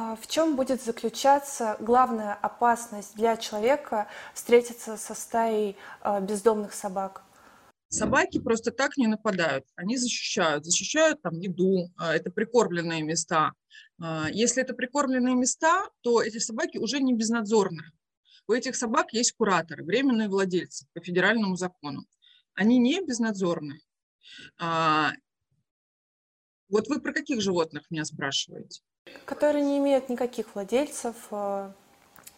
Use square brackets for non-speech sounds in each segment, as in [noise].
А в чем будет заключаться главная опасность для человека встретиться со стаей а, бездомных собак? Собаки просто так не нападают, они защищают, защищают там еду, а, это прикормленные места. Если это прикормленные места, то эти собаки уже не безнадзорные. У этих собак есть кураторы, временные владельцы по федеральному закону. Они не безнадзорные. Вот вы про каких животных меня спрашиваете? Которые не имеют никаких владельцев э,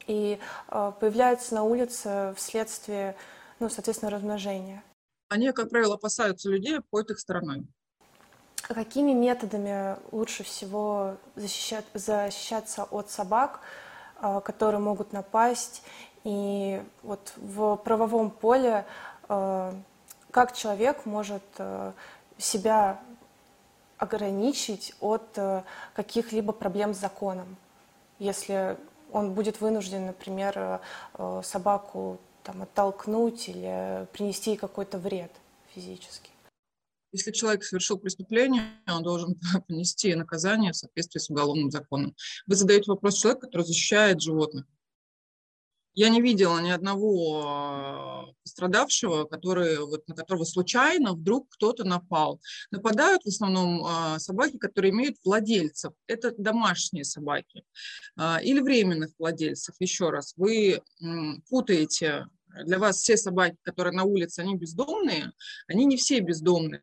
и э, появляются на улице вследствие, ну, соответственно, размножения. Они, как правило, опасаются людей, обходят их стороной. А какими методами лучше всего защищать, защищаться от собак, э, которые могут напасть? И вот в правовом поле как человек может себя ограничить от э, каких-либо проблем с законом. Если он будет вынужден, например, э, э, собаку там, оттолкнуть или принести ей какой-то вред физический. Если человек совершил преступление, он должен [laughs] понести наказание в соответствии с уголовным законом. Вы задаете вопрос человеку, который защищает животных. Я не видела ни одного а, пострадавшего, который, вот, на которого случайно вдруг кто-то напал. Нападают в основном а, собаки, которые имеют владельцев. Это домашние собаки а, или временных владельцев. Еще раз, вы путаете. Для вас все собаки, которые на улице, они бездомные, они не все бездомные.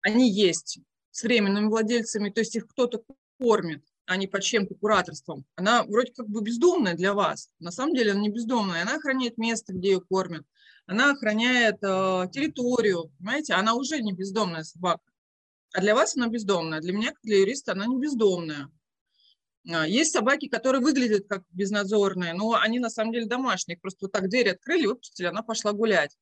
Они есть с временными владельцами, то есть их кто-то кормит а не под чем-то кураторством, она вроде как бы бездомная для вас. На самом деле она не бездомная, она охраняет место, где ее кормят, она охраняет э, территорию, понимаете, она уже не бездомная собака. А для вас она бездомная, для меня, как для юриста, она не бездомная. А, есть собаки, которые выглядят как безнадзорные, но они на самом деле домашние. Просто вот так дверь открыли, выпустили, она пошла гулять.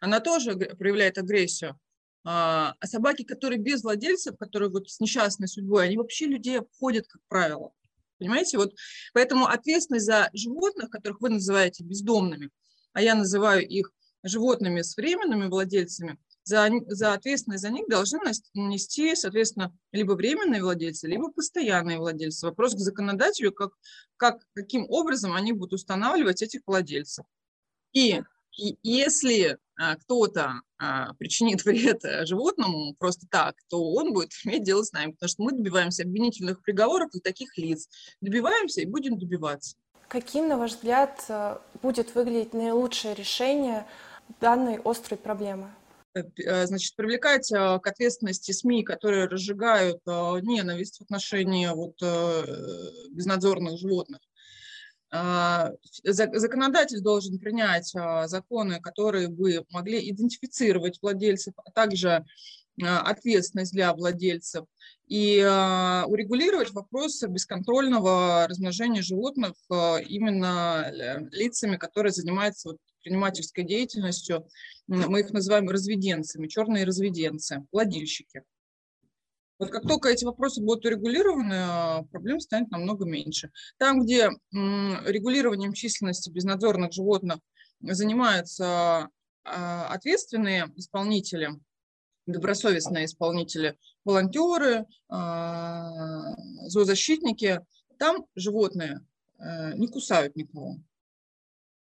Она тоже проявляет агрессию. А, а собаки, которые без владельцев, которые вот с несчастной судьбой, они вообще людей обходят, как правило. Понимаете, вот поэтому ответственность за животных, которых вы называете бездомными, а я называю их животными с временными владельцами, за, за ответственность за них должны нести, соответственно, либо временные владельцы, либо постоянные владельцы. Вопрос к законодателю, как, как, каким образом они будут устанавливать этих владельцев. И и если кто-то а, причинит вред э, животному просто так, то он будет [laughs] иметь дело с нами, потому что мы добиваемся обвинительных приговоров для таких лиц. Добиваемся и будем добиваться. Каким, на ваш взгляд, э, будет выглядеть наилучшее решение данной острой проблемы? Э, значит, привлекать к ответственности СМИ, которые разжигают ненависть в отношении вот, безнадзорных животных. А, законодатель должен принять а, законы, которые бы могли идентифицировать владельцев, а также а, ответственность для владельцев и урегулировать вопрос бесконтрольного размножения животных именно лицами, которые занимаются предпринимательской деятельностью. Мы их называем разведенцами, черные разведенцы, владельщики. Вот как только эти вопросы будут урегулированы, а, проблем станет намного меньше. Там, где регулированием численности безнадзорных животных занимаются а, ответственные исполнители, добросовестные исполнители, волонтеры, а, зоозащитники, там животные э, не кусают никого.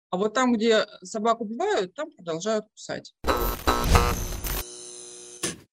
А вот там, где собак убивают, там продолжают кусать.